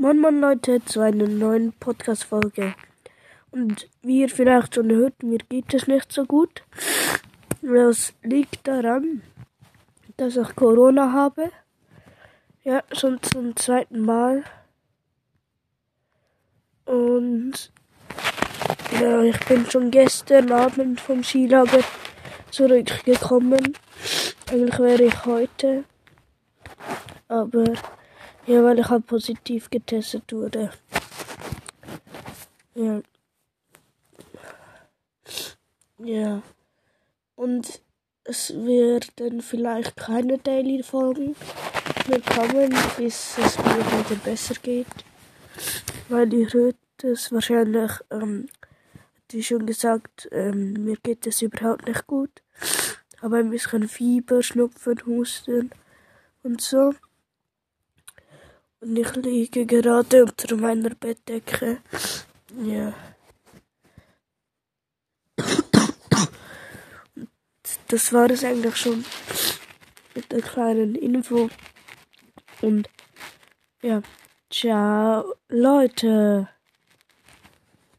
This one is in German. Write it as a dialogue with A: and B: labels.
A: Moin Moin Leute zu einer neuen Podcast-Folge. Und wie ihr vielleicht schon hört, mir geht es nicht so gut. Das liegt daran, dass ich Corona habe. Ja, schon zum zweiten Mal. Und ja, ich bin schon gestern Abend vom Skilager zurückgekommen. Eigentlich wäre ich heute. Aber ja, weil ich halt positiv getestet wurde. Ja. Ja. Und es werden vielleicht keine Daily-Folgen mehr kommen, bis es mir wieder besser geht. Weil ihr hört es wahrscheinlich, ähm, wie schon gesagt, ähm, mir geht es überhaupt nicht gut. Aber ein bisschen Fieber, Schnupfen, Husten und so. Und ich liege gerade unter meiner Bettdecke. Ja. Das war es eigentlich schon mit der kleinen Info. Und ja, ciao Leute.